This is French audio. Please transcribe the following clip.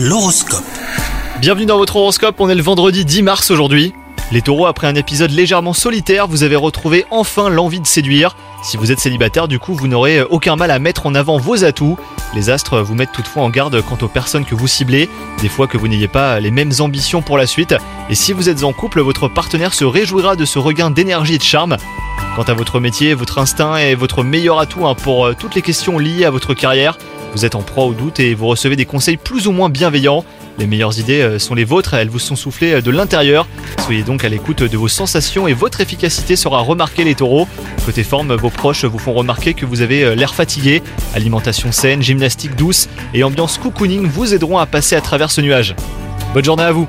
L'horoscope. Bienvenue dans votre horoscope, on est le vendredi 10 mars aujourd'hui. Les taureaux, après un épisode légèrement solitaire, vous avez retrouvé enfin l'envie de séduire. Si vous êtes célibataire, du coup, vous n'aurez aucun mal à mettre en avant vos atouts. Les astres vous mettent toutefois en garde quant aux personnes que vous ciblez, des fois que vous n'ayez pas les mêmes ambitions pour la suite. Et si vous êtes en couple, votre partenaire se réjouira de ce regain d'énergie et de charme. Quant à votre métier, votre instinct est votre meilleur atout hein, pour euh, toutes les questions liées à votre carrière. Vous êtes en proie au doute et vous recevez des conseils plus ou moins bienveillants. Les meilleures idées euh, sont les vôtres, elles vous sont soufflées euh, de l'intérieur. Soyez donc à l'écoute de vos sensations et votre efficacité sera remarquée les taureaux. Côté forme, vos proches vous font remarquer que vous avez euh, l'air fatigué. Alimentation saine, gymnastique douce et ambiance cocooning vous aideront à passer à travers ce nuage. Bonne journée à vous